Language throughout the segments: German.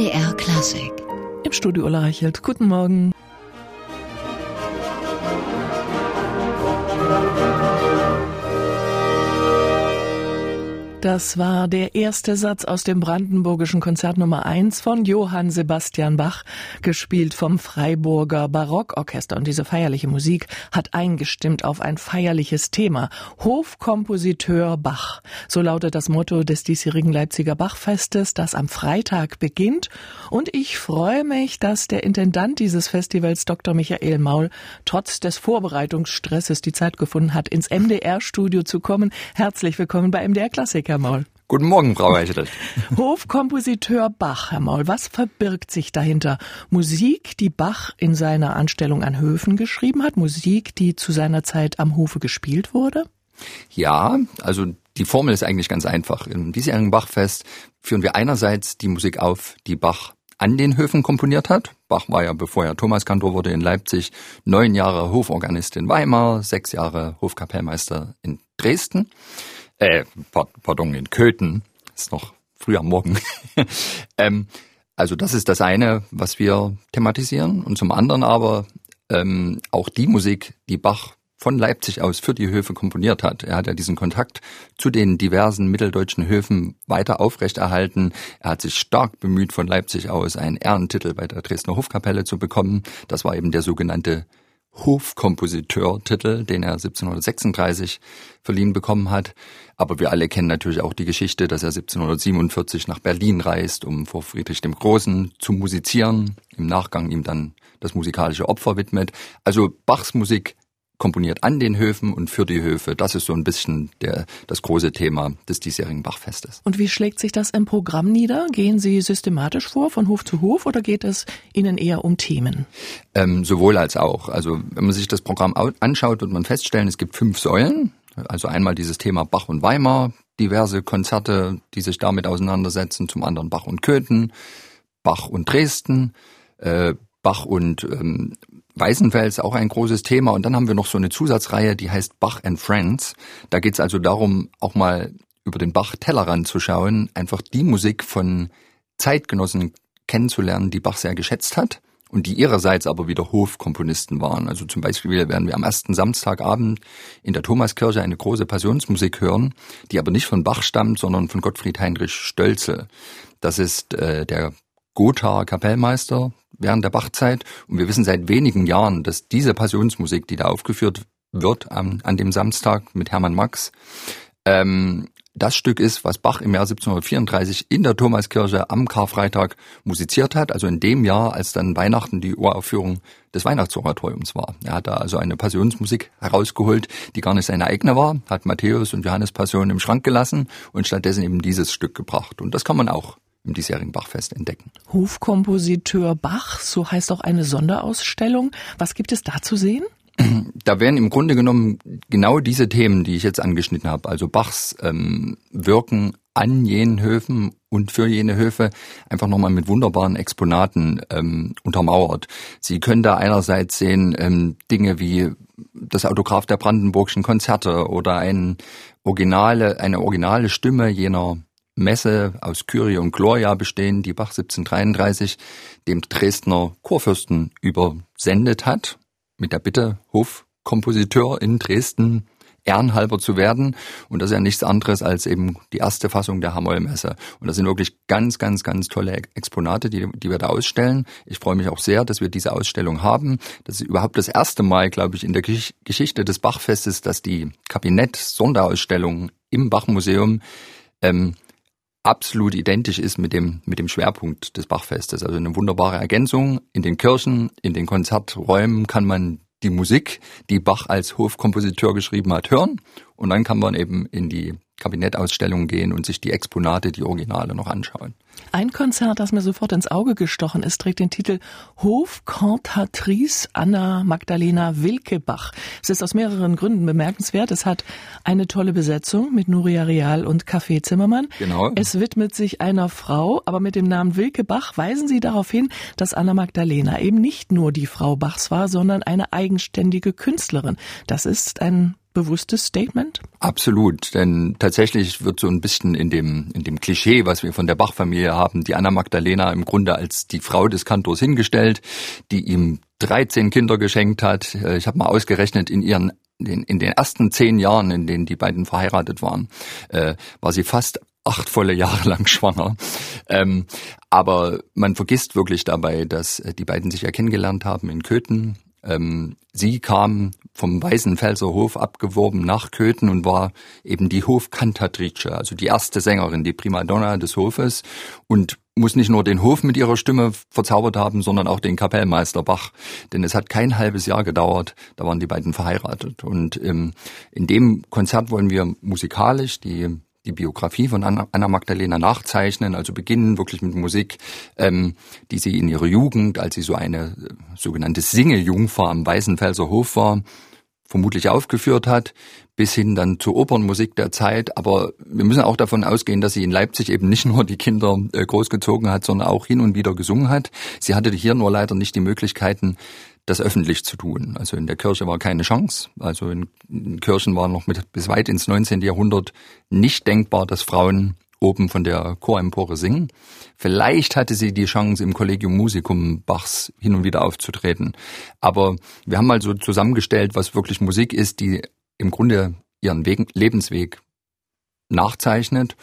MDR Klassik. Im Studio Ulla Reichelt. Guten Morgen. Das war der erste Satz aus dem brandenburgischen Konzert Nummer 1 von Johann Sebastian Bach, gespielt vom Freiburger Barockorchester. Und diese feierliche Musik hat eingestimmt auf ein feierliches Thema. Hofkompositeur Bach. So lautet das Motto des diesjährigen Leipziger Bachfestes, das am Freitag beginnt. Und ich freue mich, dass der Intendant dieses Festivals, Dr. Michael Maul, trotz des Vorbereitungsstresses die Zeit gefunden hat, ins MDR-Studio zu kommen. Herzlich willkommen bei MDR Klassik. Maul. Guten Morgen, Frau Reichelt. Hofkompositeur Bach, Herr Maul, was verbirgt sich dahinter? Musik, die Bach in seiner Anstellung an Höfen geschrieben hat, Musik, die zu seiner Zeit am Hofe gespielt wurde? Ja, also die Formel ist eigentlich ganz einfach. Im diesjährigen Bachfest führen wir einerseits die Musik auf, die Bach an den Höfen komponiert hat. Bach war ja, bevor er Thomaskantor wurde in Leipzig, neun Jahre Hoforganist in Weimar, sechs Jahre Hofkapellmeister in Dresden äh, pardon, in Köthen, ist noch früh am Morgen. ähm, also das ist das eine, was wir thematisieren. Und zum anderen aber ähm, auch die Musik, die Bach von Leipzig aus für die Höfe komponiert hat. Er hat ja diesen Kontakt zu den diversen mitteldeutschen Höfen weiter aufrechterhalten. Er hat sich stark bemüht, von Leipzig aus einen Ehrentitel bei der Dresdner Hofkapelle zu bekommen. Das war eben der sogenannte Hofkompositeur-Titel, den er 1736 verliehen bekommen hat. Aber wir alle kennen natürlich auch die Geschichte, dass er 1747 nach Berlin reist, um vor Friedrich dem Großen zu musizieren, im Nachgang ihm dann das musikalische Opfer widmet. Also Bachs Musik komponiert an den Höfen und für die Höfe. Das ist so ein bisschen der, das große Thema des diesjährigen Bachfestes. Und wie schlägt sich das im Programm nieder? Gehen Sie systematisch vor, von Hof zu Hof, oder geht es Ihnen eher um Themen? Ähm, sowohl als auch. Also wenn man sich das Programm anschaut, wird man feststellen, es gibt fünf Säulen. Also einmal dieses Thema Bach und Weimar, diverse Konzerte, die sich damit auseinandersetzen. Zum anderen Bach und Köthen, Bach und Dresden, äh, Bach und ähm, Weißenfels auch ein großes Thema. Und dann haben wir noch so eine Zusatzreihe, die heißt Bach and Friends. Da geht es also darum, auch mal über den Bach-Tellerrand zu schauen, einfach die Musik von Zeitgenossen kennenzulernen, die Bach sehr geschätzt hat und die ihrerseits aber wieder Hofkomponisten waren. Also zum Beispiel werden wir am ersten Samstagabend in der Thomaskirche eine große Passionsmusik hören, die aber nicht von Bach stammt, sondern von Gottfried Heinrich Stölzel. Das ist äh, der Gothaer Kapellmeister während der Bachzeit. Und wir wissen seit wenigen Jahren, dass diese Passionsmusik, die da aufgeführt wird an, an dem Samstag mit Hermann Max, ähm, das Stück ist, was Bach im Jahr 1734 in der Thomaskirche am Karfreitag musiziert hat, also in dem Jahr, als dann Weihnachten die Uraufführung des Weihnachtsoratoriums war. Er hat da also eine Passionsmusik herausgeholt, die gar nicht seine eigene war, hat Matthäus und Johannes Passion im Schrank gelassen und stattdessen eben dieses Stück gebracht. Und das kann man auch im diesjährigen Bachfest entdecken. Hofkompositeur Bach, so heißt auch eine Sonderausstellung. Was gibt es da zu sehen? Da werden im Grunde genommen genau diese Themen, die ich jetzt angeschnitten habe, also Bachs ähm, Wirken an jenen Höfen und für jene Höfe einfach nochmal mit wunderbaren Exponaten ähm, untermauert. Sie können da einerseits sehen ähm, Dinge wie das Autograph der Brandenburgischen Konzerte oder ein originale, eine originale Stimme jener Messe aus Kyrie und Gloria bestehen, die Bach 1733 dem Dresdner Chorfürsten übersendet hat, mit der Bitte, Hofkompositeur in Dresden ehrenhalber zu werden. Und das ist ja nichts anderes als eben die erste Fassung der Hamoll-Messe. Und das sind wirklich ganz, ganz, ganz tolle Exponate, die, die wir da ausstellen. Ich freue mich auch sehr, dass wir diese Ausstellung haben. Das ist überhaupt das erste Mal, glaube ich, in der Geschichte des Bachfestes, dass die Kabinett-Sonderausstellung im Bachmuseum ähm, absolut identisch ist mit dem, mit dem Schwerpunkt des Bachfestes. Also eine wunderbare Ergänzung. In den Kirchen, in den Konzerträumen kann man die Musik, die Bach als Hofkompositeur geschrieben hat, hören. Und dann kann man eben in die Kabinettausstellung gehen und sich die Exponate, die Originale noch anschauen. Ein Konzert, das mir sofort ins Auge gestochen ist, trägt den Titel Hofkantatrice Anna Magdalena Wilkebach. Es ist aus mehreren Gründen bemerkenswert. Es hat eine tolle Besetzung mit Nuria Real und Café Zimmermann. Genau. Es widmet sich einer Frau, aber mit dem Namen Wilkebach weisen Sie darauf hin, dass Anna Magdalena eben nicht nur die Frau Bachs war, sondern eine eigenständige Künstlerin. Das ist ein bewusstes Statement? Absolut, denn tatsächlich wird so ein bisschen in dem, in dem Klischee, was wir von der Bach-Familie haben, die Anna Magdalena im Grunde als die Frau des Kantors hingestellt, die ihm 13 Kinder geschenkt hat. Äh, ich habe mal ausgerechnet, in ihren in, den ersten zehn Jahren, in denen die beiden verheiratet waren, äh, war sie fast acht volle Jahre lang schwanger. Ähm, aber man vergisst wirklich dabei, dass äh, die beiden sich ja kennengelernt haben in Köthen ähm, sie kam vom Weißenfelser Hof abgeworben nach Köthen und war eben die Hofkantatrice, also die erste Sängerin, die Primadonna des Hofes und muss nicht nur den Hof mit ihrer Stimme verzaubert haben, sondern auch den Kapellmeister Bach. Denn es hat kein halbes Jahr gedauert, da waren die beiden verheiratet. Und ähm, in dem Konzert wollen wir musikalisch die die Biografie von Anna Magdalena nachzeichnen, also beginnen wirklich mit Musik, ähm, die sie in ihrer Jugend, als sie so eine äh, sogenannte Singejungfer am Weißenfelser Hof war, vermutlich aufgeführt hat, bis hin dann zur Opernmusik der Zeit. Aber wir müssen auch davon ausgehen, dass sie in Leipzig eben nicht nur die Kinder äh, großgezogen hat, sondern auch hin und wieder gesungen hat. Sie hatte hier nur leider nicht die Möglichkeiten, das öffentlich zu tun. Also in der Kirche war keine Chance. Also in, Kirchen war noch mit, bis weit ins 19. Jahrhundert nicht denkbar, dass Frauen oben von der Chorempore singen. Vielleicht hatte sie die Chance, im Collegium Musicum Bachs hin und wieder aufzutreten. Aber wir haben mal so zusammengestellt, was wirklich Musik ist, die im Grunde ihren Weg, Lebensweg nachzeichnet.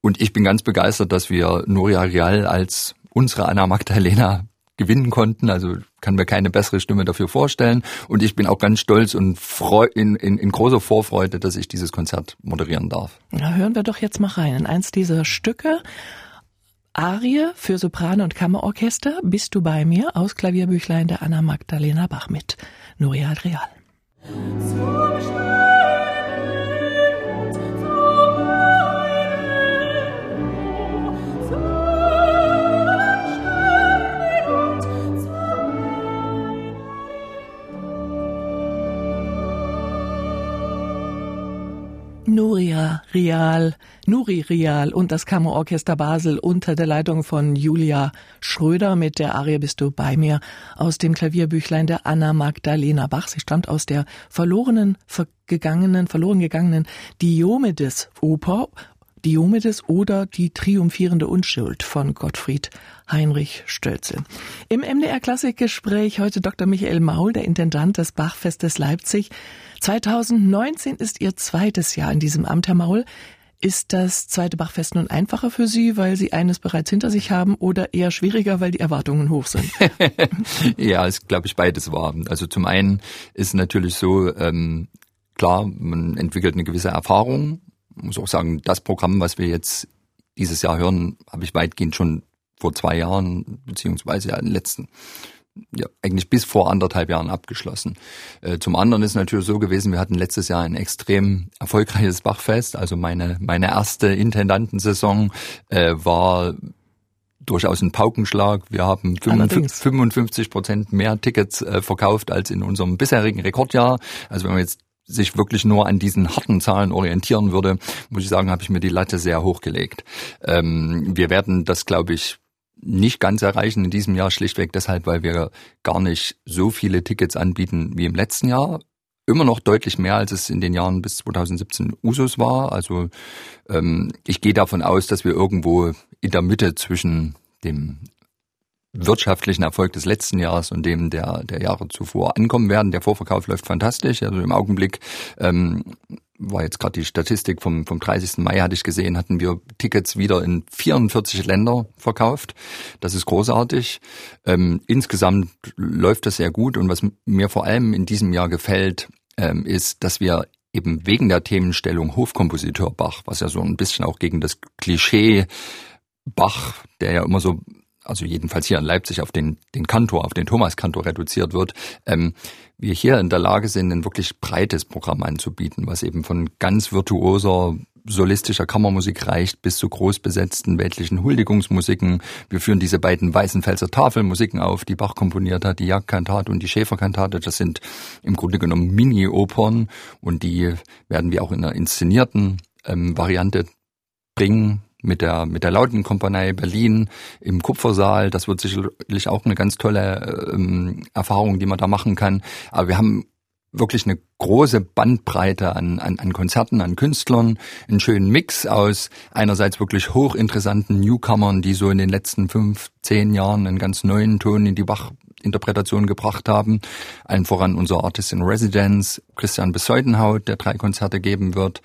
Und ich bin ganz begeistert, dass wir Nuria Real als unsere Anna Magdalena gewinnen konnten. Also kann mir keine bessere Stimme dafür vorstellen. Und ich bin auch ganz stolz und freu in, in, in großer Vorfreude, dass ich dieses Konzert moderieren darf. Na, hören wir doch jetzt mal rein in eins dieser Stücke. Arie für Sopran und Kammerorchester Bist du bei mir aus Klavierbüchlein der Anna Magdalena Bach mit Nuria Adrial. Nuria Rial, Nuri Rial und das Kammerorchester Basel unter der Leitung von Julia Schröder mit der Arie Bist du bei mir aus dem Klavierbüchlein der Anna Magdalena Bach. Sie stammt aus der verlorenen, vergangenen, verloren gegangenen Diomedes Oper Diomedes oder Die triumphierende Unschuld von Gottfried Heinrich Stölzel. Im MDR Klassikgespräch heute Dr. Michael Maul, der Intendant des Bachfestes Leipzig. 2019 ist Ihr zweites Jahr in diesem Amt, Herr Maul. Ist das zweite Bachfest nun einfacher für Sie, weil Sie eines bereits hinter sich haben oder eher schwieriger, weil die Erwartungen hoch sind? ja, es glaube ich beides war. Also zum einen ist natürlich so, ähm, klar, man entwickelt eine gewisse Erfahrung. Ich muss auch sagen, das Programm, was wir jetzt dieses Jahr hören, habe ich weitgehend schon vor zwei Jahren, beziehungsweise ja in den letzten ja, eigentlich bis vor anderthalb Jahren abgeschlossen. Äh, zum anderen ist natürlich so gewesen, wir hatten letztes Jahr ein extrem erfolgreiches Bachfest. Also meine, meine erste Intendantensaison äh, war durchaus ein Paukenschlag. Wir haben 55 Prozent mehr Tickets äh, verkauft als in unserem bisherigen Rekordjahr. Also wenn man jetzt sich wirklich nur an diesen harten Zahlen orientieren würde, muss ich sagen, habe ich mir die Latte sehr hochgelegt. Ähm, wir werden das, glaube ich, nicht ganz erreichen in diesem Jahr, schlichtweg deshalb, weil wir gar nicht so viele Tickets anbieten wie im letzten Jahr. Immer noch deutlich mehr, als es in den Jahren bis 2017 Usus war. Also ähm, ich gehe davon aus, dass wir irgendwo in der Mitte zwischen dem wirtschaftlichen Erfolg des letzten Jahres und dem der, der Jahre zuvor ankommen werden. Der Vorverkauf läuft fantastisch. Also im Augenblick ähm, war jetzt gerade die Statistik vom, vom 30. Mai, hatte ich gesehen, hatten wir Tickets wieder in 44 Länder verkauft. Das ist großartig. Ähm, insgesamt läuft das sehr gut und was mir vor allem in diesem Jahr gefällt, ähm, ist, dass wir eben wegen der Themenstellung Hofkompositeur Bach, was ja so ein bisschen auch gegen das Klischee Bach, der ja immer so also jedenfalls hier in Leipzig auf den, den Kantor, auf den Thomas-Kantor reduziert wird, ähm, wir hier in der Lage sind, ein wirklich breites Programm anzubieten, was eben von ganz virtuoser solistischer Kammermusik reicht bis zu großbesetzten weltlichen Huldigungsmusiken. Wir führen diese beiden Weißenfelser Tafelmusiken auf, die Bach komponiert hat, die Jagdkantate und die Schäferkantate. Das sind im Grunde genommen Mini-Opern und die werden wir auch in einer inszenierten ähm, Variante bringen mit der, mit der Lautenkompanie Berlin im Kupfersaal. Das wird sicherlich auch eine ganz tolle ähm, Erfahrung, die man da machen kann. Aber wir haben wirklich eine große Bandbreite an, an, an Konzerten, an Künstlern, einen schönen Mix aus einerseits wirklich hochinteressanten Newcomern, die so in den letzten fünf, zehn Jahren einen ganz neuen Ton in die Bach-Interpretation gebracht haben. Allen voran unser Artist in Residence, Christian Besäudenhaut, der drei Konzerte geben wird.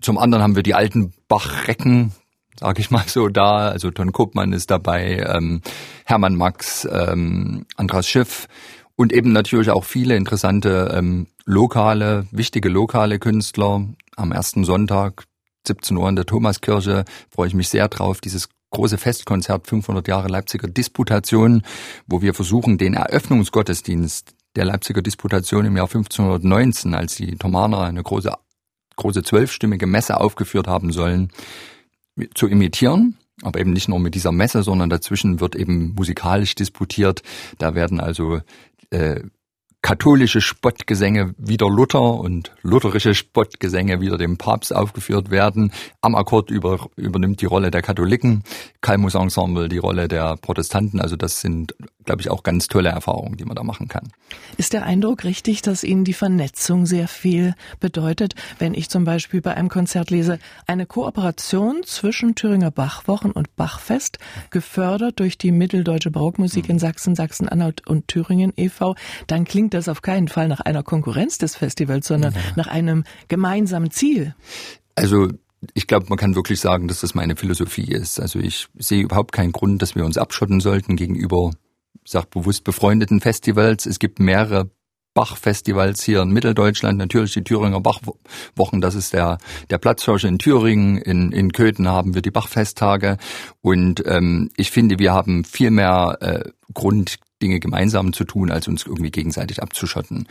Zum anderen haben wir die alten Bach-Recken, sag ich mal so, da. Also Ton Koopmann ist dabei, ähm, Hermann Max, ähm, Andras Schiff und eben natürlich auch viele interessante ähm, lokale, wichtige lokale Künstler. Am ersten Sonntag, 17 Uhr in der Thomaskirche, freue ich mich sehr drauf, dieses große Festkonzert 500 Jahre Leipziger Disputation, wo wir versuchen, den Eröffnungsgottesdienst der Leipziger Disputation im Jahr 1519, als die Thomaner eine große, große zwölfstimmige Messe aufgeführt haben sollen, zu imitieren aber eben nicht nur mit dieser Messe, sondern dazwischen wird eben musikalisch disputiert. Da werden also äh, katholische Spottgesänge wieder Luther und lutherische Spottgesänge wieder dem Papst aufgeführt werden. Am Akkord über, übernimmt die Rolle der Katholiken, Kalmus Ensemble die Rolle der Protestanten. Also das sind, glaube ich, auch ganz tolle Erfahrungen, die man da machen kann. Ist der Eindruck richtig, dass Ihnen die Vernetzung sehr viel bedeutet, wenn ich zum Beispiel bei einem Konzert lese, eine Kooperation zwischen Thüringer Bachwochen und Bachfest, gefördert durch die Mitteldeutsche Barockmusik in Sachsen, Sachsen-Anhalt und Thüringen e.V., dann klingt das auf keinen Fall nach einer Konkurrenz des Festivals, sondern ja. nach einem gemeinsamen Ziel. Also ich glaube, man kann wirklich sagen, dass das meine Philosophie ist. Also ich sehe überhaupt keinen Grund, dass wir uns abschotten sollten gegenüber, sag bewusst befreundeten Festivals. Es gibt mehrere Bachfestivals hier in Mitteldeutschland, natürlich die Thüringer Bachwochen, das ist der, der Platzhirsche in Thüringen, in, in Köthen haben wir die Bachfesttage und ähm, ich finde, wir haben viel mehr äh, Grund, Dinge gemeinsam zu tun, als uns irgendwie gegenseitig abzuschotten.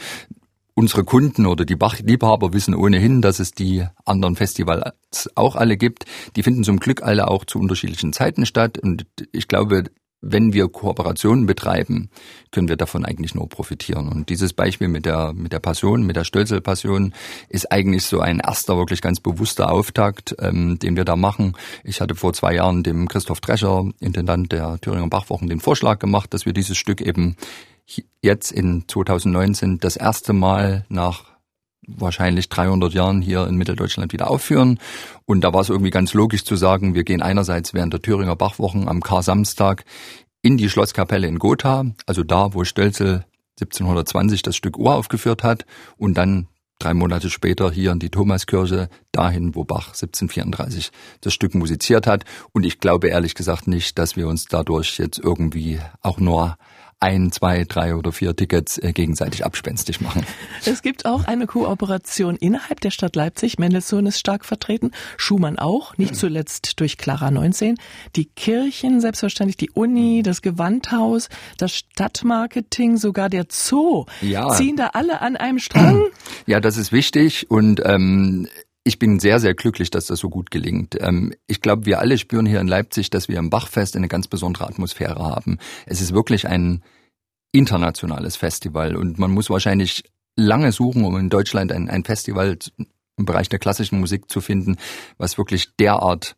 Unsere Kunden oder die Bachliebhaber wissen ohnehin, dass es die anderen Festivals auch alle gibt. Die finden zum Glück alle auch zu unterschiedlichen Zeiten statt. Und ich glaube, wenn wir Kooperationen betreiben, können wir davon eigentlich nur profitieren. Und dieses Beispiel mit der, mit der Passion, mit der Stölzel-Passion, ist eigentlich so ein erster, wirklich ganz bewusster Auftakt, ähm, den wir da machen. Ich hatte vor zwei Jahren dem Christoph Drescher, Intendant der Thüringer Bachwochen, den Vorschlag gemacht, dass wir dieses Stück eben jetzt in 2019 das erste Mal nach wahrscheinlich 300 Jahren hier in Mitteldeutschland wieder aufführen. Und da war es irgendwie ganz logisch zu sagen, wir gehen einerseits während der Thüringer Bachwochen am Kar-Samstag in die Schlosskapelle in Gotha, also da, wo Stölzel 1720 das Stück Uhr aufgeführt hat und dann drei Monate später hier in die Thomaskirche, dahin, wo Bach 1734 das Stück musiziert hat. Und ich glaube ehrlich gesagt nicht, dass wir uns dadurch jetzt irgendwie auch nur ein, zwei, drei oder vier Tickets äh, gegenseitig abspenstig machen. Es gibt auch eine Kooperation innerhalb der Stadt Leipzig. Mendelssohn ist stark vertreten, Schumann auch, nicht zuletzt durch Clara 19. Die Kirchen, selbstverständlich die Uni, das Gewandhaus, das Stadtmarketing, sogar der Zoo. Ja. Ziehen da alle an einem Strang? Ja, das ist wichtig und ähm, ich bin sehr, sehr glücklich, dass das so gut gelingt. Ähm, ich glaube, wir alle spüren hier in Leipzig, dass wir im Bachfest eine ganz besondere Atmosphäre haben. Es ist wirklich ein internationales Festival und man muss wahrscheinlich lange suchen, um in Deutschland ein, ein Festival im Bereich der klassischen Musik zu finden, was wirklich derart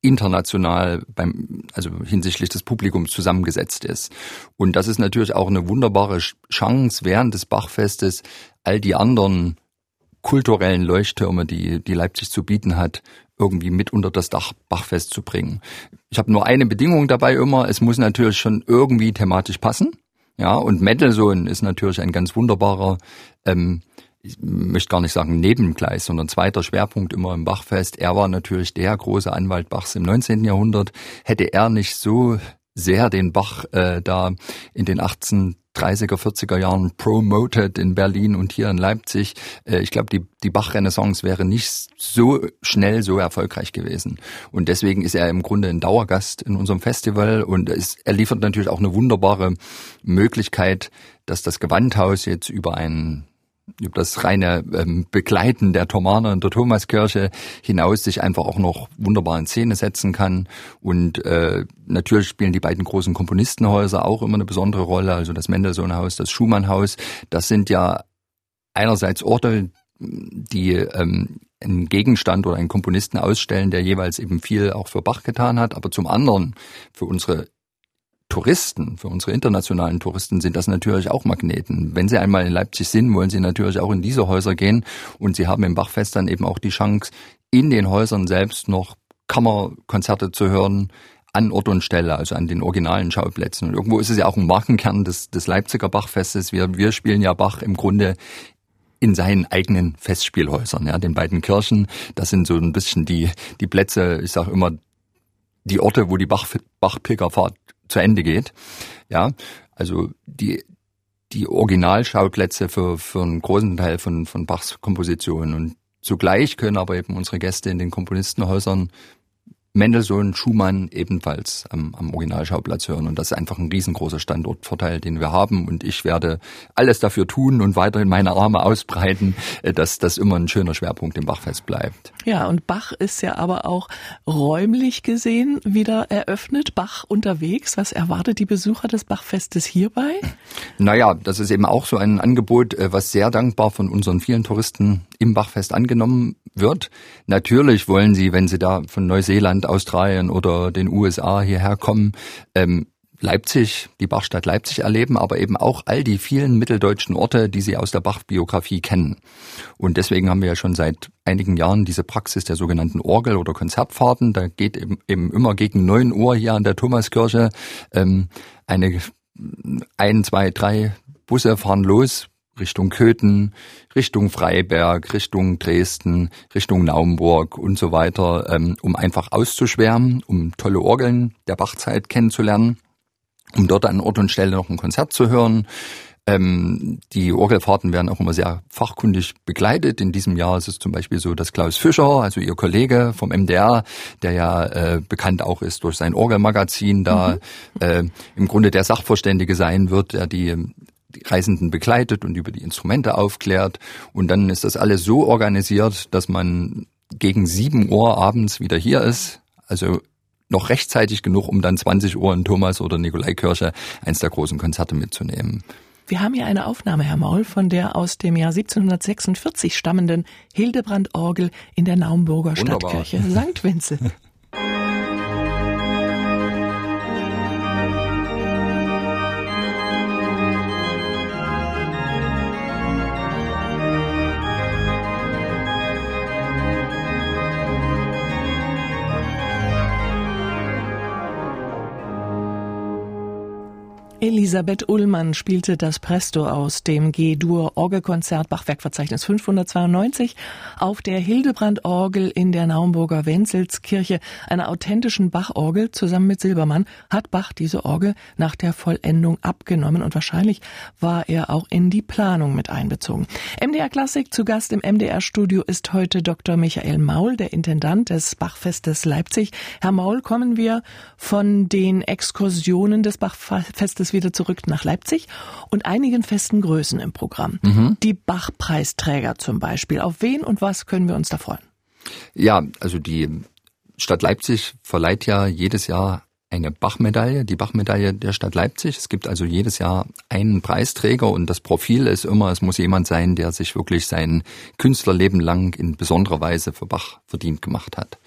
international beim, also hinsichtlich des Publikums zusammengesetzt ist. Und das ist natürlich auch eine wunderbare Chance während des Bachfestes, all die anderen kulturellen Leuchttürme, die, die Leipzig zu bieten hat, irgendwie mit unter das Dach Bachfest zu bringen. Ich habe nur eine Bedingung dabei immer, es muss natürlich schon irgendwie thematisch passen. Ja, und Mendelssohn ist natürlich ein ganz wunderbarer, ähm, ich möchte gar nicht sagen Nebengleis, sondern zweiter Schwerpunkt immer im Bachfest. Er war natürlich der große Anwalt Bachs im 19. Jahrhundert. Hätte er nicht so sehr den Bach äh, da in den 18 30er, 40er Jahren promoted in Berlin und hier in Leipzig. Äh, ich glaube, die, die Bach-Renaissance wäre nicht so schnell so erfolgreich gewesen. Und deswegen ist er im Grunde ein Dauergast in unserem Festival und es, er liefert natürlich auch eine wunderbare Möglichkeit, dass das Gewandhaus jetzt über einen das reine ähm, Begleiten der Thomaner in der Thomaskirche hinaus sich einfach auch noch wunderbar in Szene setzen kann. Und äh, natürlich spielen die beiden großen Komponistenhäuser auch immer eine besondere Rolle, also das Mendelssohn-Haus, das Schumann-Haus. Das sind ja einerseits Orte, die ähm, einen Gegenstand oder einen Komponisten ausstellen, der jeweils eben viel auch für Bach getan hat, aber zum anderen für unsere Touristen, für unsere internationalen Touristen sind das natürlich auch Magneten. Wenn sie einmal in Leipzig sind, wollen sie natürlich auch in diese Häuser gehen und sie haben im Bachfest dann eben auch die Chance, in den Häusern selbst noch Kammerkonzerte zu hören, an Ort und Stelle, also an den originalen Schauplätzen. Und irgendwo ist es ja auch ein Markenkern des, des Leipziger Bachfestes. Wir, wir spielen ja Bach im Grunde in seinen eigenen Festspielhäusern, ja, den beiden Kirchen. Das sind so ein bisschen die, die Plätze, ich sage immer, die Orte, wo die Bach, Bach-Pilgerfahrt zu Ende geht. Ja, also die, die Originalschauplätze für, für einen großen Teil von, von Bachs Kompositionen. Und zugleich können aber eben unsere Gäste in den Komponistenhäusern Mendelssohn, Schumann ebenfalls am, am Originalschauplatz hören. Und das ist einfach ein riesengroßer Standortvorteil, den wir haben. Und ich werde alles dafür tun und weiterhin meine Arme ausbreiten, äh, dass das immer ein schöner Schwerpunkt im Bachfest bleibt. Ja, und Bach ist ja aber auch räumlich gesehen wieder eröffnet. Bach unterwegs. Was erwartet die Besucher des Bachfestes hierbei? Naja, das ist eben auch so ein Angebot, äh, was sehr dankbar von unseren vielen Touristen im Bachfest angenommen wird. Natürlich wollen sie, wenn sie da von Neuseeland, Australien oder den USA hierher kommen, ähm, Leipzig, die Bachstadt Leipzig erleben, aber eben auch all die vielen mitteldeutschen Orte, die sie aus der Bach-Biografie kennen. Und deswegen haben wir ja schon seit einigen Jahren diese Praxis der sogenannten Orgel- oder Konzertfahrten. Da geht eben, eben immer gegen neun Uhr hier an der Thomaskirche ähm, eine ein, zwei, drei Busse fahren los Richtung Köthen, Richtung Freiberg, Richtung Dresden, Richtung Naumburg und so weiter, ähm, um einfach auszuschwärmen, um tolle Orgeln der Bachzeit kennenzulernen, um dort an Ort und Stelle noch ein Konzert zu hören. Ähm, die Orgelfahrten werden auch immer sehr fachkundig begleitet. In diesem Jahr ist es zum Beispiel so, dass Klaus Fischer, also Ihr Kollege vom MDR, der ja äh, bekannt auch ist durch sein Orgelmagazin, da mhm. äh, im Grunde der Sachverständige sein wird, der die die Reisenden begleitet und über die Instrumente aufklärt. Und dann ist das alles so organisiert, dass man gegen sieben Uhr abends wieder hier ist. Also noch rechtzeitig genug, um dann 20 Uhr in Thomas oder Nikolaikirche eins der großen Konzerte mitzunehmen. Wir haben hier eine Aufnahme, Herr Maul, von der aus dem Jahr 1746 stammenden Hildebrand-Orgel in der Naumburger Wunderbar. Stadtkirche St. Vincent. Elisabeth Ullmann spielte das Presto aus dem G-Dur Orgelkonzert Bachwerkverzeichnis 592 auf der Hildebrand-Orgel in der Naumburger Wenzelskirche, einer authentischen Bach-Orgel. Zusammen mit Silbermann hat Bach diese Orgel nach der Vollendung abgenommen und wahrscheinlich war er auch in die Planung mit einbezogen. MDR Klassik zu Gast im MDR-Studio ist heute Dr. Michael Maul, der Intendant des Bachfestes Leipzig. Herr Maul, kommen wir von den Exkursionen des Bachfestes es wieder zurück nach Leipzig und einigen festen Größen im Programm. Mhm. Die Bach-Preisträger zum Beispiel. Auf wen und was können wir uns da freuen? Ja, also die Stadt Leipzig verleiht ja jedes Jahr eine Bach-Medaille, die Bach-Medaille der Stadt Leipzig. Es gibt also jedes Jahr einen Preisträger und das Profil ist immer, es muss jemand sein, der sich wirklich sein Künstlerleben lang in besonderer Weise für Bach verdient gemacht hat.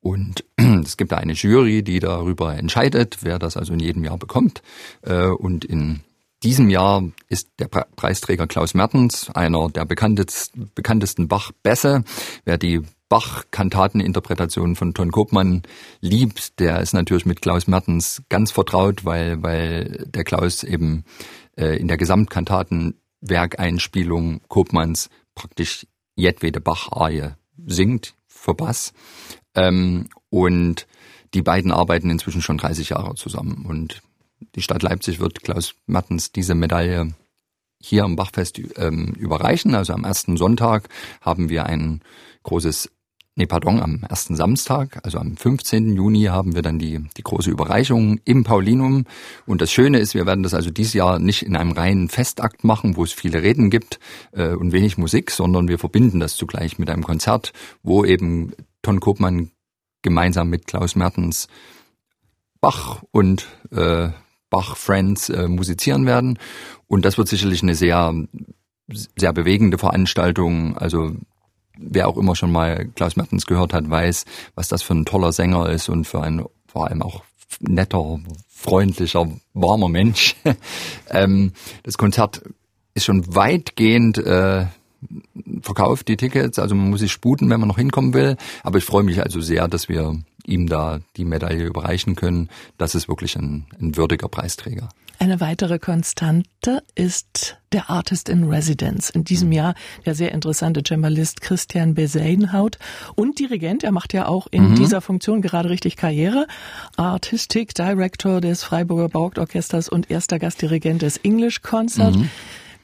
Und es gibt da eine Jury, die darüber entscheidet, wer das also in jedem Jahr bekommt. Äh, und in diesem Jahr ist der Preisträger Klaus Mertens, einer der bekanntesten, Bach-Bässe. Wer die Bach-Kantateninterpretation von Ton Kopmann liebt, der ist natürlich mit Klaus Mertens ganz vertraut, weil, weil der Klaus eben äh, in der Gesamtkantatenwerkeinspielung Kopmanns praktisch jedwede Bach-Arie singt für Bass. Ähm, und die beiden arbeiten inzwischen schon 30 Jahre zusammen. Und die Stadt Leipzig wird Klaus Mertens diese Medaille hier am Bachfest ähm, überreichen. Also am ersten Sonntag haben wir ein großes Nee, pardon, am ersten Samstag, also am 15. Juni haben wir dann die, die große Überreichung im Paulinum. Und das Schöne ist, wir werden das also dieses Jahr nicht in einem reinen Festakt machen, wo es viele Reden gibt äh, und wenig Musik, sondern wir verbinden das zugleich mit einem Konzert, wo eben Ton Kopmann gemeinsam mit Klaus Mertens Bach und äh, Bach Friends äh, musizieren werden. Und das wird sicherlich eine sehr, sehr bewegende Veranstaltung. Also wer auch immer schon mal Klaus Mertens gehört hat, weiß, was das für ein toller Sänger ist und für ein vor allem auch netter, freundlicher, warmer Mensch. ähm, das Konzert ist schon weitgehend äh, verkauft, die Tickets. Also man muss sich sputen, wenn man noch hinkommen will. Aber ich freue mich also sehr, dass wir ihm da die Medaille überreichen können. Das ist wirklich ein, ein würdiger Preisträger. Eine weitere Konstante ist der Artist in Residence. In diesem Jahr der sehr interessante Cembalist Christian Beseinhaut und Dirigent. Er macht ja auch in mhm. dieser Funktion gerade richtig Karriere. Artistic Director des Freiburger Barockorchesters und erster Gastdirigent des English Concert. Mhm.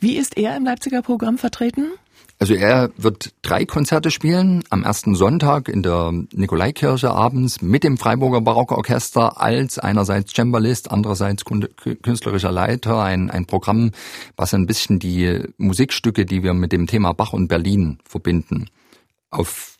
Wie ist er im Leipziger Programm vertreten? Also er wird drei Konzerte spielen. Am ersten Sonntag in der Nikolaikirche abends mit dem Freiburger Barockorchester als einerseits Cembalist, andererseits künstlerischer Leiter. Ein, ein Programm, was ein bisschen die Musikstücke, die wir mit dem Thema Bach und Berlin verbinden, auf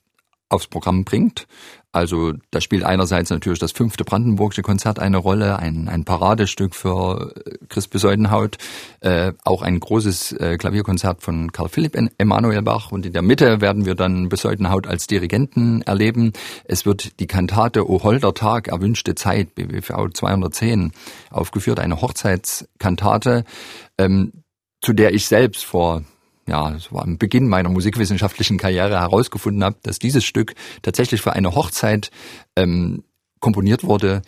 aufs Programm bringt. Also da spielt einerseits natürlich das fünfte Brandenburgische Konzert eine Rolle, ein, ein Paradestück für äh, Chris Besäudenhaut, äh, auch ein großes äh, Klavierkonzert von Karl Philipp Emanuel Bach und in der Mitte werden wir dann Besäudenhaut als Dirigenten erleben. Es wird die Kantate O Holder Tag, erwünschte Zeit, BWV 210, aufgeführt, eine Hochzeitskantate, ähm, zu der ich selbst vor ja, es war am Beginn meiner musikwissenschaftlichen Karriere herausgefunden habe, dass dieses Stück tatsächlich für eine Hochzeit ähm, komponiert wurde,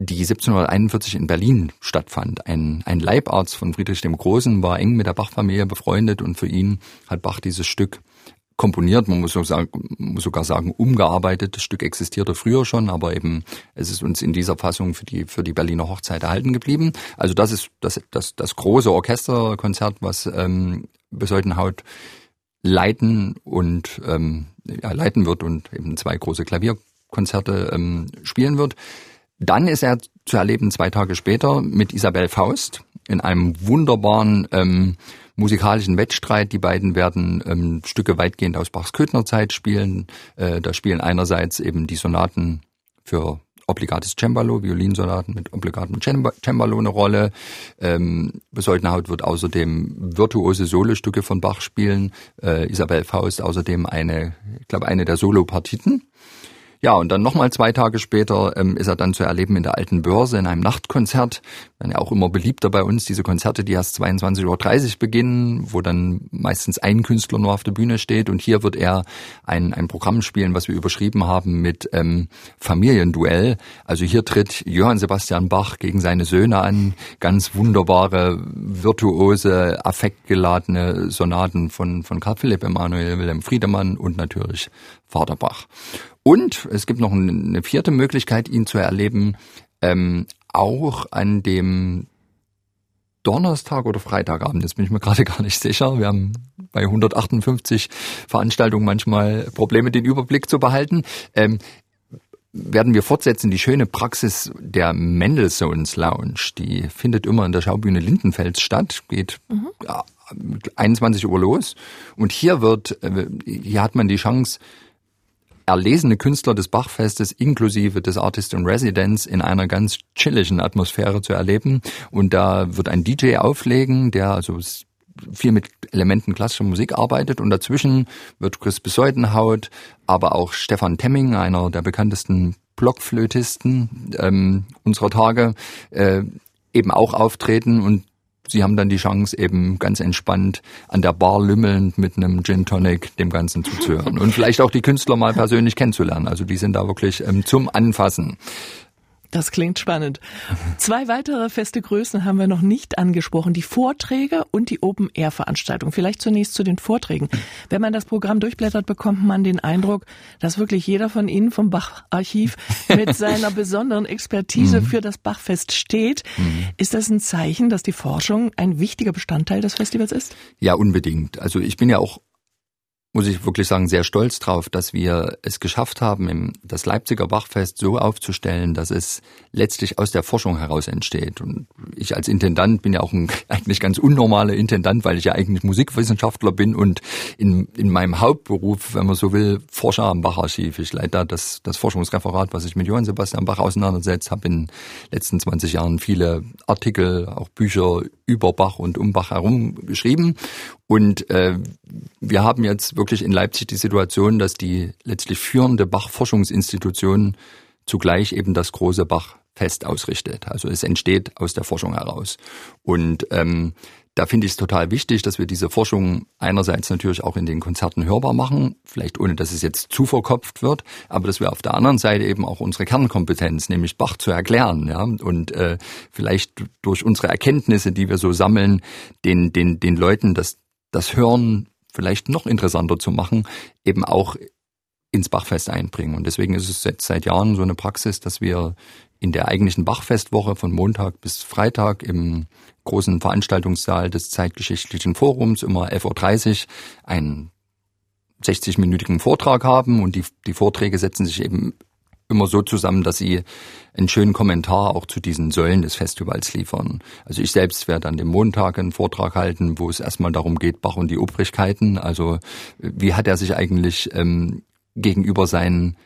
die 1741 in Berlin stattfand. Ein, ein Leibarzt von Friedrich dem Großen war eng mit der Bach-Familie befreundet und für ihn hat Bach dieses Stück komponiert, man muss sogar sagen, umgearbeitet. Das Stück existierte früher schon, aber eben es ist uns in dieser Fassung für die, für die Berliner Hochzeit erhalten geblieben. Also das ist das, das, das große Orchesterkonzert, was ähm, Besäudenhaut leiten und ähm, ja, leiten wird und eben zwei große Klavierkonzerte ähm, spielen wird. Dann ist er zu erleben zwei Tage später mit Isabel Faust in einem wunderbaren ähm, musikalischen Wettstreit. Die beiden werden ähm, Stücke weitgehend aus Bachs Köthnerzeit spielen. Äh, da spielen einerseits eben die Sonaten für obligates Cembalo, Violinsonaten mit obligatem Cembalo eine Rolle. Ähm, Besäudenhaut wird außerdem virtuose Solostücke von Bach spielen. Äh, Isabel Faust außerdem eine, ich glaube, eine der Solopartiten. Ja, und dann nochmal zwei Tage später ähm, ist er dann zu erleben in der Alten Börse in einem Nachtkonzert. Dann ja auch immer beliebter bei uns, diese Konzerte, die erst 22.30 Uhr beginnen, wo dann meistens ein Künstler nur auf der Bühne steht. Und hier wird er ein, ein Programm spielen, was wir überschrieben haben mit ähm, Familienduell. Also hier tritt Johann Sebastian Bach gegen seine Söhne an. Ganz wunderbare, virtuose, affektgeladene Sonaten von, von Karl Philipp Emanuel Wilhelm Friedemann und natürlich Vater Bach. Und es gibt noch eine vierte Möglichkeit, ihn zu erleben, ähm, auch an dem Donnerstag oder Freitagabend, jetzt bin ich mir gerade gar nicht sicher. Wir haben bei 158 Veranstaltungen manchmal Probleme, den Überblick zu behalten. Ähm, werden wir fortsetzen die schöne Praxis der Mendelssohns Lounge. Die findet immer in der Schaubühne Lindenfels statt, geht mhm. ja, 21 Uhr los. Und hier wird, äh, hier hat man die Chance, erlesene Künstler des Bachfestes inklusive des Artist in Residence in einer ganz chilligen Atmosphäre zu erleben. Und da wird ein DJ auflegen, der also viel mit Elementen klassischer Musik arbeitet und dazwischen wird Chris Besäudenhaut, aber auch Stefan Temming, einer der bekanntesten Blockflötisten ähm, unserer Tage, äh, eben auch auftreten und Sie haben dann die Chance, eben ganz entspannt an der Bar lümmelnd mit einem Gin Tonic dem Ganzen zuzuhören und vielleicht auch die Künstler mal persönlich kennenzulernen. Also die sind da wirklich ähm, zum Anfassen. Das klingt spannend. Zwei weitere feste Größen haben wir noch nicht angesprochen. Die Vorträge und die Open-Air-Veranstaltung. Vielleicht zunächst zu den Vorträgen. Wenn man das Programm durchblättert, bekommt man den Eindruck, dass wirklich jeder von Ihnen vom Bach-Archiv mit seiner besonderen Expertise mhm. für das Bachfest steht. Mhm. Ist das ein Zeichen, dass die Forschung ein wichtiger Bestandteil des Festivals ist? Ja, unbedingt. Also ich bin ja auch muss ich wirklich sagen, sehr stolz drauf, dass wir es geschafft haben, das Leipziger Bachfest so aufzustellen, dass es letztlich aus der Forschung heraus entsteht. Und ich als Intendant bin ja auch ein eigentlich ganz unnormaler Intendant, weil ich ja eigentlich Musikwissenschaftler bin und in, in meinem Hauptberuf, wenn man so will, Forscher am Bacharchiv. Ich leite da das, das Forschungsreferat, was sich mit Johann Sebastian Bach auseinandersetzt, habe in den letzten 20 Jahren viele Artikel, auch Bücher über Bach und um Bach herum geschrieben. Und äh, wir haben jetzt wirklich in Leipzig die Situation, dass die letztlich führende Bach-Forschungsinstitution zugleich eben das große Bach Bachfest ausrichtet. Also es entsteht aus der Forschung heraus. Und ähm, da finde ich es total wichtig, dass wir diese Forschung einerseits natürlich auch in den Konzerten hörbar machen, vielleicht ohne dass es jetzt zu verkopft wird, aber dass wir auf der anderen Seite eben auch unsere Kernkompetenz, nämlich Bach zu erklären, ja, und äh, vielleicht durch unsere Erkenntnisse, die wir so sammeln, den den den Leuten das das Hören vielleicht noch interessanter zu machen, eben auch ins Bachfest einbringen. Und deswegen ist es jetzt seit Jahren so eine Praxis, dass wir in der eigentlichen Bachfestwoche von Montag bis Freitag im großen Veranstaltungssaal des Zeitgeschichtlichen Forums immer 11.30 Uhr einen 60-minütigen Vortrag haben und die, die Vorträge setzen sich eben immer so zusammen, dass sie einen schönen Kommentar auch zu diesen Säulen des Festivals liefern. Also ich selbst werde an dem Montag einen Vortrag halten, wo es erstmal darum geht, Bach und die Obrigkeiten. Also wie hat er sich eigentlich ähm, gegenüber seinen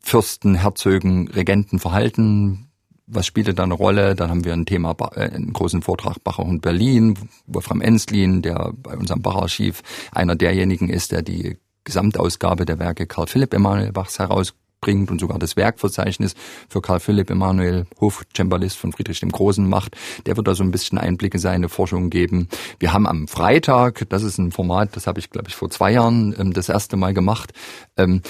Fürsten, Herzögen, Regenten verhalten? was spielte da eine Rolle? Dann haben wir ein Thema, äh, einen großen Vortrag Bacher und Berlin, Wolfram Enslin, der bei unserem Bacharchiv einer derjenigen ist, der die Gesamtausgabe der Werke Karl Philipp Emanuel Bachs herausbringt und sogar das Werkverzeichnis für Karl Philipp Emanuel, Hofcembalist von Friedrich dem Großen macht. Der wird da so ein bisschen Einblicke in seine Forschung geben. Wir haben am Freitag, das ist ein Format, das habe ich glaube ich vor zwei Jahren ähm, das erste Mal gemacht, ähm,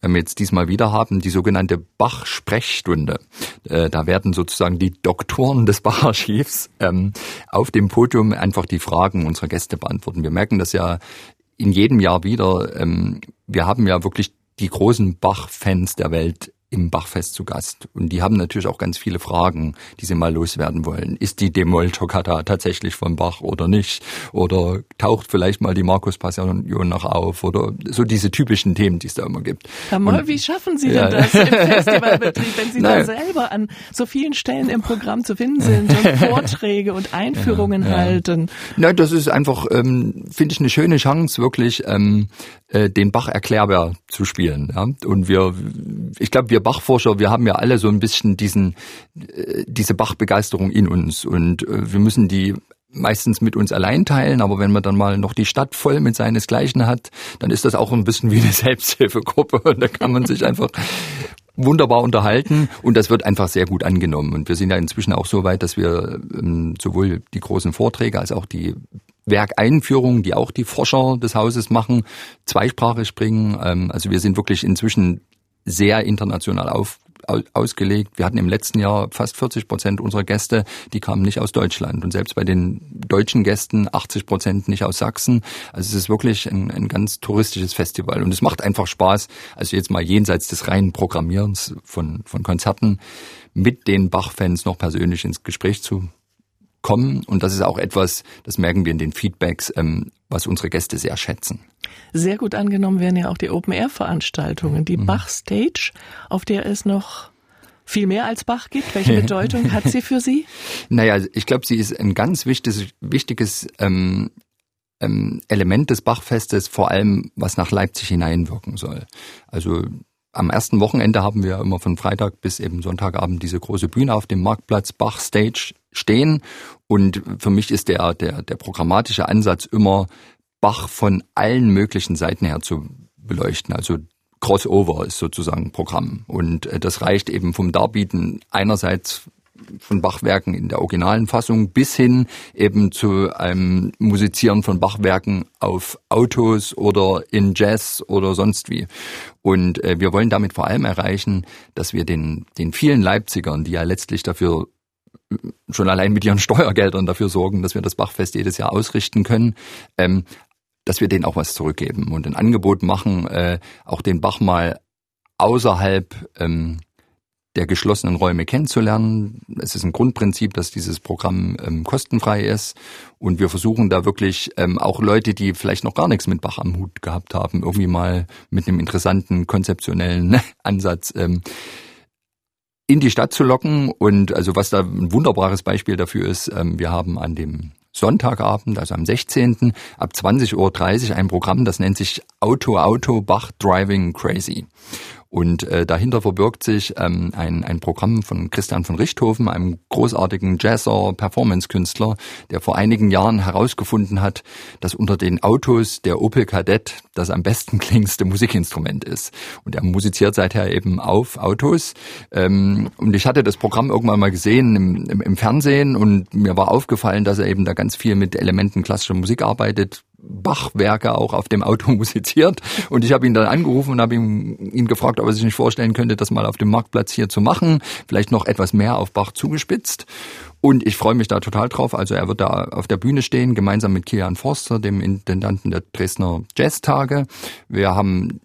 wenn wir jetzt diesmal wieder haben, die sogenannte Bach-Sprechstunde. Äh, da werden sozusagen die Doktoren des Bach-Archivs ähm, auf dem Podium einfach die Fragen unserer Gäste beantworten. Wir merken das ja in jedem Jahr wieder. Wir haben ja wirklich die großen Bach-Fans der Welt im Bachfest zu Gast. Und die haben natürlich auch ganz viele Fragen, die sie mal loswerden wollen. Ist die Demoll-Toccata tatsächlich von Bach oder nicht? Oder taucht vielleicht mal die Markus-Passion noch auf? Oder so diese typischen Themen, die es da immer gibt. Herr Moll, Und, wie schaffen Sie ja. denn das im Festivalbetrieb, wenn Sie Nein. da selber an so vielen Stellen im Programm zu finden sind und Vorträge und Einführungen ja, ja. halten? Nein, das ist einfach, ähm, finde ich, eine schöne Chance, wirklich ähm, äh, den Bach-Erklärbär zu spielen. Ja? Und wir, ich glaube, wir Bachforscher, wir haben ja alle so ein bisschen diesen, äh, diese Bach-Begeisterung in uns und äh, wir müssen die meistens mit uns allein teilen, aber wenn man dann mal noch die Stadt voll mit seinesgleichen hat, dann ist das auch ein bisschen wie eine Selbsthilfegruppe und da kann man sich einfach wunderbar unterhalten und das wird einfach sehr gut angenommen. Und wir sind ja inzwischen auch so weit, dass wir ähm, sowohl die großen Vorträge als auch die Werkeinführungen, die auch die Forscher des Hauses machen, zweisprachig bringen. Ähm, also wir sind wirklich inzwischen sehr international auf, ausgelegt. Wir hatten im letzten Jahr fast 40 Prozent unserer Gäste, die kamen nicht aus Deutschland. Und selbst bei den deutschen Gästen 80 Prozent nicht aus Sachsen. Also es ist wirklich ein, ein ganz touristisches Festival. Und es macht einfach Spaß, also jetzt mal jenseits des reinen Programmierens von, von Konzerten, mit den Bach-Fans noch persönlich ins Gespräch zu kommen. Und das ist auch etwas, das merken wir in den Feedbacks, ähm, was unsere Gäste sehr schätzen. Sehr gut angenommen werden ja auch die Open-Air-Veranstaltungen, die mhm. Bach-Stage, auf der es noch viel mehr als Bach gibt. Welche Bedeutung hat sie für Sie? Naja, ich glaube, sie ist ein ganz wichtiges, wichtiges ähm, ähm, Element des Bachfestes, vor allem was nach Leipzig hineinwirken soll. Also am ersten Wochenende haben wir immer von Freitag bis eben Sonntagabend diese große Bühne auf dem Marktplatz Bach Stage stehen. Und für mich ist der, der, der programmatische Ansatz immer, Bach von allen möglichen Seiten her zu beleuchten. Also Crossover ist sozusagen Programm. Und äh, das reicht eben vom Darbieten einerseits von Bachwerken in der originalen Fassung bis hin eben zu einem Musizieren von Bachwerken auf Autos oder in Jazz oder sonst wie. Und äh, wir wollen damit vor allem erreichen, dass wir den, den vielen Leipzigern, die ja letztlich dafür schon allein mit ihren Steuergeldern dafür sorgen, dass wir das Bachfest jedes Jahr ausrichten können, ähm, dass wir denen auch was zurückgeben und ein Angebot machen, äh, auch den Bach mal außerhalb ähm, der geschlossenen Räume kennenzulernen. Es ist ein Grundprinzip, dass dieses Programm ähm, kostenfrei ist und wir versuchen da wirklich ähm, auch Leute, die vielleicht noch gar nichts mit Bach am Hut gehabt haben, irgendwie mal mit einem interessanten konzeptionellen Ansatz ähm, in die Stadt zu locken. Und also was da ein wunderbares Beispiel dafür ist, ähm, wir haben an dem Sonntagabend, also am 16. ab 20.30 Uhr ein Programm, das nennt sich Auto Auto Bach Driving Crazy. Und äh, dahinter verbirgt sich ähm, ein, ein Programm von Christian von Richthofen, einem großartigen Jazzer, Performance-Künstler, der vor einigen Jahren herausgefunden hat, dass unter den Autos der Opel Kadett das am besten klingendste Musikinstrument ist. Und er musiziert seither eben auf Autos. Ähm, und ich hatte das Programm irgendwann mal gesehen im, im, im Fernsehen und mir war aufgefallen, dass er eben da ganz viel mit Elementen klassischer Musik arbeitet, Bachwerke auch auf dem Auto musiziert. Und ich habe ihn dann angerufen und habe ihn, ihn gefragt, ob er sich nicht vorstellen könnte, das mal auf dem Marktplatz hier zu machen. Vielleicht noch etwas mehr auf Bach zugespitzt. Und ich freue mich da total drauf. Also er wird da auf der Bühne stehen, gemeinsam mit Kian Forster, dem Intendanten der Dresdner Jazztage. Wir haben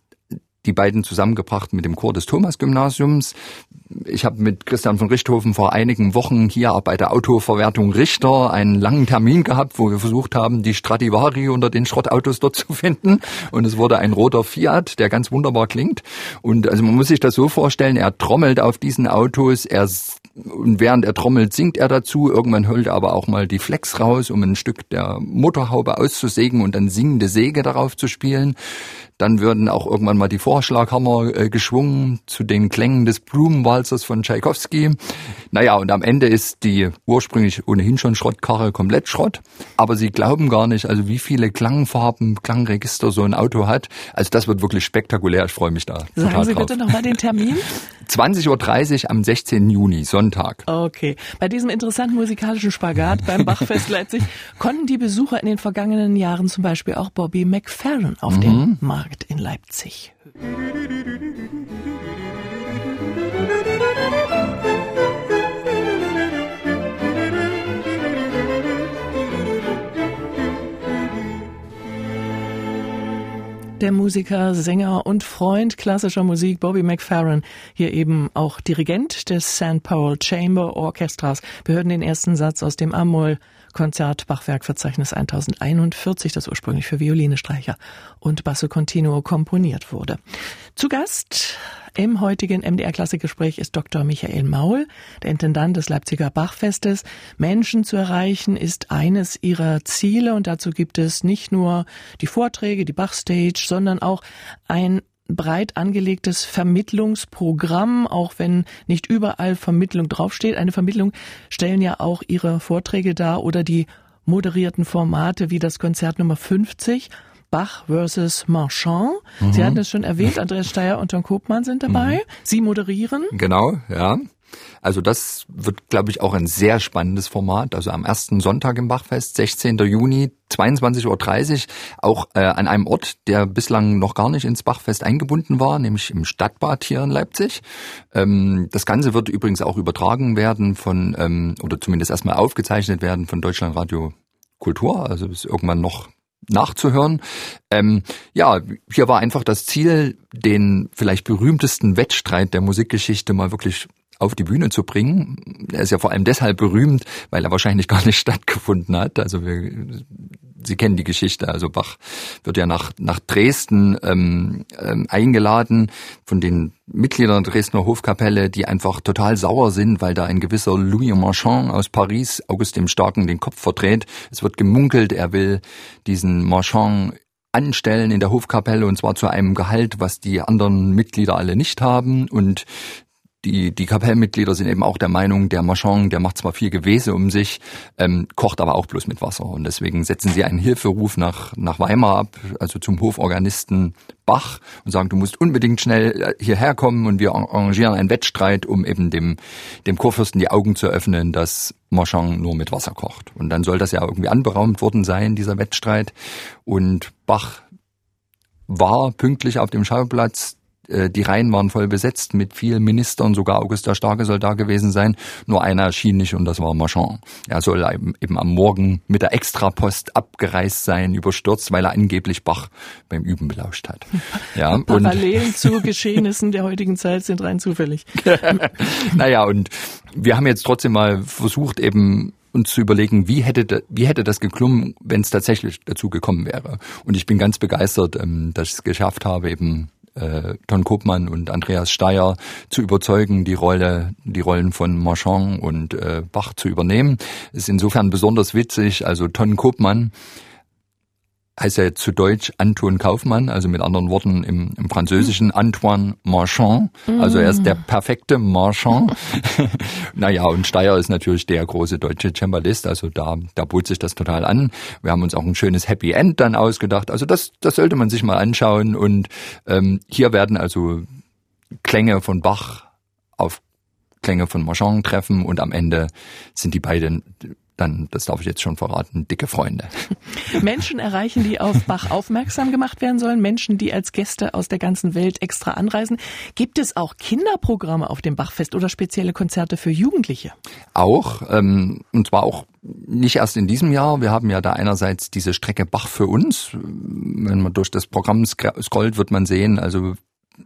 die beiden zusammengebracht mit dem Chor des Thomas-Gymnasiums. Ich habe mit Christian von Richthofen vor einigen Wochen hier bei der Autoverwertung Richter einen langen Termin gehabt, wo wir versucht haben, die Stradivari unter den Schrottautos dort zu finden. Und es wurde ein roter Fiat, der ganz wunderbar klingt. Und also man muss sich das so vorstellen, er trommelt auf diesen Autos, er und während er trommelt, singt er dazu. Irgendwann holt er aber auch mal die Flex raus, um ein Stück der Motorhaube auszusägen und dann singende Säge darauf zu spielen. Dann würden auch irgendwann mal die Vorschlaghammer äh, geschwungen zu den Klängen des Blumenwalzers von Tschaikowski. Naja, und am Ende ist die ursprünglich ohnehin schon Schrottkarre komplett Schrott. Aber sie glauben gar nicht, also wie viele Klangfarben, Klangregister so ein Auto hat. Also das wird wirklich spektakulär. Ich freue mich da. Sagen Sie drauf. bitte nochmal den Termin. 20.30 Uhr am 16. Juni, Sonntag. Okay. Bei diesem interessanten musikalischen Spagat beim Bachfest Leipzig konnten die Besucher in den vergangenen Jahren zum Beispiel auch Bobby McFerrin auf mhm. dem Markt in Leipzig der Musiker, Sänger und Freund klassischer Musik Bobby McFerrin, hier eben auch Dirigent des St. Paul Chamber Orchestras. Wir hören den ersten Satz aus dem Amol Konzert Bachwerkverzeichnis 1041, das ursprünglich für Violinestreicher und Basso Continuo komponiert wurde. Zu Gast im heutigen MDR Klassikgespräch ist Dr. Michael Maul, der Intendant des Leipziger Bachfestes. Menschen zu erreichen ist eines ihrer Ziele und dazu gibt es nicht nur die Vorträge, die Bachstage, sondern auch ein breit angelegtes Vermittlungsprogramm, auch wenn nicht überall Vermittlung draufsteht. Eine Vermittlung stellen ja auch Ihre Vorträge dar oder die moderierten Formate wie das Konzert Nummer 50. Bach versus Marchand. Mhm. Sie hatten es schon erwähnt, Andreas Steyer und Tom Kopmann sind dabei. Mhm. Sie moderieren. Genau, ja. Also das wird, glaube ich, auch ein sehr spannendes Format. Also am ersten Sonntag im Bachfest, 16. Juni, 22.30 Uhr, auch äh, an einem Ort, der bislang noch gar nicht ins Bachfest eingebunden war, nämlich im Stadtbad hier in Leipzig. Ähm, das Ganze wird übrigens auch übertragen werden von, ähm, oder zumindest erstmal aufgezeichnet werden von Deutschlandradio Kultur, also ist irgendwann noch nachzuhören. Ähm, ja, hier war einfach das Ziel, den vielleicht berühmtesten Wettstreit der Musikgeschichte mal wirklich auf die Bühne zu bringen. Er ist ja vor allem deshalb berühmt, weil er wahrscheinlich gar nicht stattgefunden hat. Also wir, Sie kennen die Geschichte. Also Bach wird ja nach, nach Dresden ähm, ähm, eingeladen von den Mitgliedern der Dresdner Hofkapelle, die einfach total sauer sind, weil da ein gewisser Louis Marchand aus Paris August dem Starken den Kopf verdreht. Es wird gemunkelt, er will diesen Marchand anstellen in der Hofkapelle und zwar zu einem Gehalt, was die anderen Mitglieder alle nicht haben und die, die Kapellmitglieder sind eben auch der Meinung, der Marchand, der macht zwar viel Gewese um sich, ähm, kocht aber auch bloß mit Wasser. Und deswegen setzen sie einen Hilferuf nach, nach Weimar ab, also zum Hoforganisten Bach und sagen, du musst unbedingt schnell äh, hierher kommen und wir arrangieren einen Wettstreit, um eben dem, dem Kurfürsten die Augen zu öffnen, dass Marchand nur mit Wasser kocht. Und dann soll das ja irgendwie anberaumt worden sein, dieser Wettstreit. Und Bach war pünktlich auf dem Schauplatz die Reihen waren voll besetzt mit vielen Ministern, sogar August der Starke soll da gewesen sein. Nur einer erschien nicht und das war Marchand. Er soll eben am Morgen mit der Extrapost abgereist sein, überstürzt, weil er angeblich Bach beim Üben belauscht hat. Ja, Parallelen zu Geschehnissen der heutigen Zeit sind rein zufällig. naja, und wir haben jetzt trotzdem mal versucht, eben uns zu überlegen, wie hätte, wie hätte das geklungen, wenn es tatsächlich dazu gekommen wäre. Und ich bin ganz begeistert, ähm, dass ich es geschafft habe, eben äh, Ton Kopmann und Andreas Steyer zu überzeugen, die Rolle, die Rollen von Marchand und äh, Bach zu übernehmen. Ist insofern besonders witzig. Also Ton Kopmann heißt jetzt zu Deutsch Anton Kaufmann, also mit anderen Worten im, im Französischen Antoine Marchand. Also er ist der perfekte Marchand. naja, und Steyer ist natürlich der große deutsche Cembalist, also da, da bot sich das total an. Wir haben uns auch ein schönes Happy End dann ausgedacht. Also das, das sollte man sich mal anschauen. Und ähm, hier werden also Klänge von Bach auf Klänge von Marchand treffen und am Ende sind die beiden dann, das darf ich jetzt schon verraten, dicke Freunde. Menschen erreichen, die auf Bach aufmerksam gemacht werden sollen, Menschen, die als Gäste aus der ganzen Welt extra anreisen. Gibt es auch Kinderprogramme auf dem Bachfest oder spezielle Konzerte für Jugendliche? Auch, ähm, und zwar auch nicht erst in diesem Jahr. Wir haben ja da einerseits diese Strecke Bach für uns. Wenn man durch das Programm scrollt, wird man sehen, also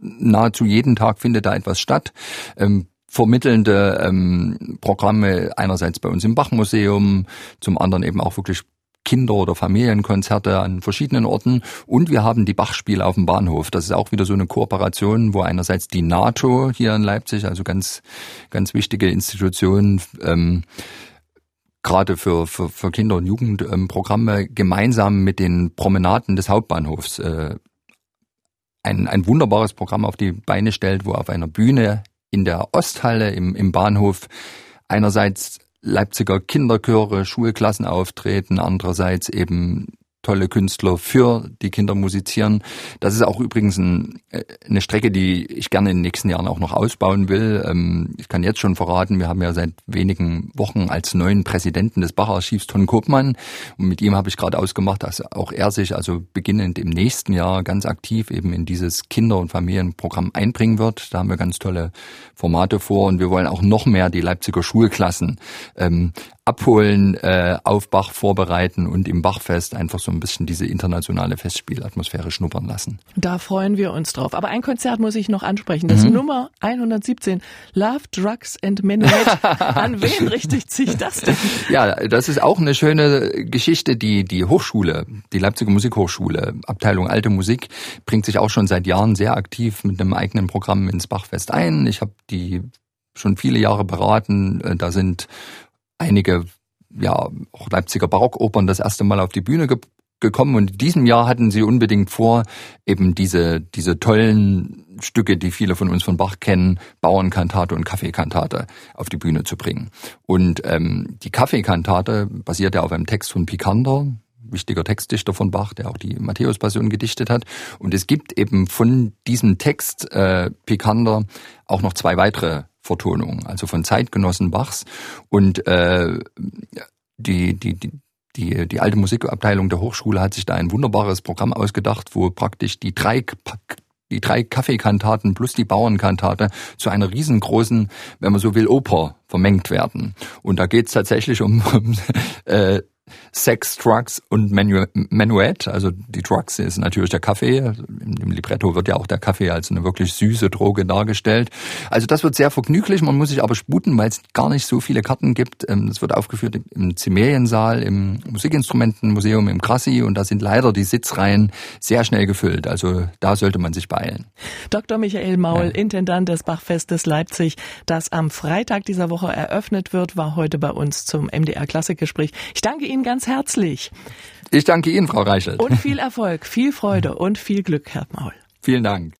nahezu jeden Tag findet da etwas statt. Ähm, vermittelnde ähm, Programme einerseits bei uns im Bachmuseum, zum anderen eben auch wirklich Kinder- oder Familienkonzerte an verschiedenen Orten und wir haben die Bachspiele auf dem Bahnhof. Das ist auch wieder so eine Kooperation, wo einerseits die NATO hier in Leipzig, also ganz ganz wichtige Institution, ähm, gerade für, für, für Kinder- und Jugendprogramme ähm, gemeinsam mit den Promenaden des Hauptbahnhofs äh, ein, ein wunderbares Programm auf die Beine stellt, wo auf einer Bühne in der Osthalle im, im Bahnhof. Einerseits Leipziger Kinderchöre, Schulklassen auftreten, andererseits eben tolle Künstler für die Kinder musizieren. Das ist auch übrigens ein, äh, eine Strecke, die ich gerne in den nächsten Jahren auch noch ausbauen will. Ähm, ich kann jetzt schon verraten, wir haben ja seit wenigen Wochen als neuen Präsidenten des Bacharchivs Ton Kopmann und mit ihm habe ich gerade ausgemacht, dass auch er sich also beginnend im nächsten Jahr ganz aktiv eben in dieses Kinder- und Familienprogramm einbringen wird. Da haben wir ganz tolle Formate vor und wir wollen auch noch mehr die Leipziger Schulklassen ähm, abholen, äh, auf Bach vorbereiten und im Bachfest einfach so ein bisschen diese internationale Festspielatmosphäre schnuppern lassen. Da freuen wir uns drauf. Aber ein Konzert muss ich noch ansprechen. Das mhm. Nummer 117, Love, Drugs and Menuet. An wen richtet sich das denn? Ja, das ist auch eine schöne Geschichte. Die, die Hochschule, die Leipziger Musikhochschule, Abteilung Alte Musik, bringt sich auch schon seit Jahren sehr aktiv mit einem eigenen Programm ins Bachfest ein. Ich habe die schon viele Jahre beraten. Äh, da sind einige ja auch Leipziger Barockopern das erste Mal auf die Bühne ge gekommen und in diesem Jahr hatten sie unbedingt vor, eben diese diese tollen Stücke, die viele von uns von Bach kennen, Bauernkantate und Kaffeekantate auf die Bühne zu bringen. Und ähm, die Kaffeekantate basiert ja auf einem Text von Picander, wichtiger Textdichter von Bach, der auch die Matthäus-Passion gedichtet hat. Und es gibt eben von diesem Text äh, Picander auch noch zwei weitere Vertonungen, also von Zeitgenossen Bachs. Und äh, die, die, die, die, die alte Musikabteilung der Hochschule hat sich da ein wunderbares Programm ausgedacht, wo praktisch die drei die drei Kaffeekantaten plus die Bauernkantate zu einer riesengroßen, wenn man so will, Oper vermengt werden. Und da geht es tatsächlich um, um äh, Sex, Drugs und Menu Menuett. Also die Drugs ist natürlich der Kaffee. Im Libretto wird ja auch der Kaffee als eine wirklich süße Droge dargestellt. Also das wird sehr vergnüglich. Man muss sich aber sputen, weil es gar nicht so viele Karten gibt. Ähm, es wird aufgeführt im Zimeriensaal, im Musikinstrumentenmuseum, im Krassi und da sind leider die Sitzreihen sehr schnell gefüllt. Also da sollte man sich beeilen. Dr. Michael Maul, ja. Intendant des Bachfestes Leipzig, das am Freitag dieser Woche eröffnet wird, war heute bei uns zum MDR Klassikgespräch. Ich danke Ihnen ganz herzlich. Ich danke Ihnen, Frau Reichelt. Und viel Erfolg, viel Freude und viel Glück, Herr Maul. Vielen Dank.